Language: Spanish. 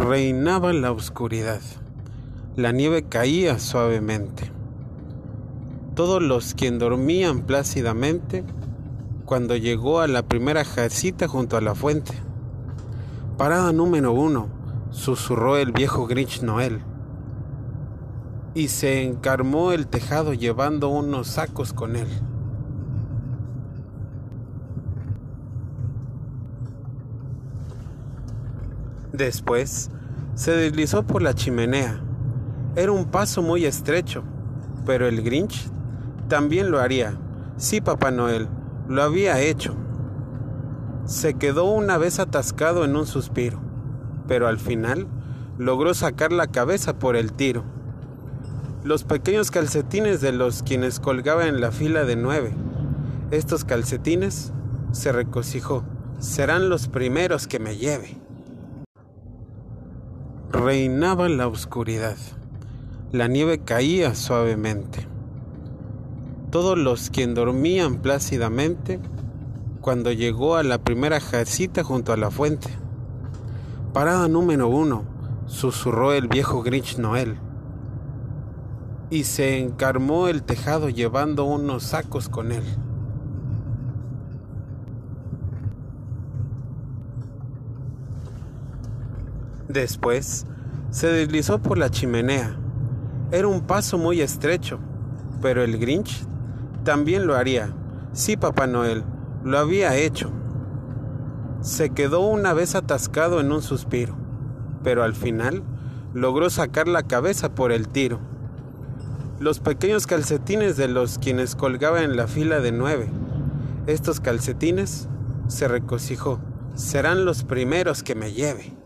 Reinaba la oscuridad. La nieve caía suavemente. Todos los quien dormían plácidamente cuando llegó a la primera casita junto a la fuente. Parada número uno, susurró el viejo Grinch Noel. Y se encarmó el tejado llevando unos sacos con él. Después se deslizó por la chimenea. Era un paso muy estrecho, pero el Grinch también lo haría. Sí, Papá Noel, lo había hecho. Se quedó una vez atascado en un suspiro, pero al final logró sacar la cabeza por el tiro. Los pequeños calcetines de los quienes colgaban en la fila de nueve. Estos calcetines, se regocijó, serán los primeros que me lleve. Reinaba la oscuridad. La nieve caía suavemente. Todos los quien dormían plácidamente cuando llegó a la primera casita junto a la fuente. Parada número uno, susurró el viejo Grinch Noel. Y se encarmó el tejado llevando unos sacos con él. Después se deslizó por la chimenea. Era un paso muy estrecho, pero el Grinch también lo haría. Sí, Papá Noel, lo había hecho. Se quedó una vez atascado en un suspiro, pero al final logró sacar la cabeza por el tiro. Los pequeños calcetines de los quienes colgaban en la fila de nueve. Estos calcetines, se regocijó, serán los primeros que me lleve.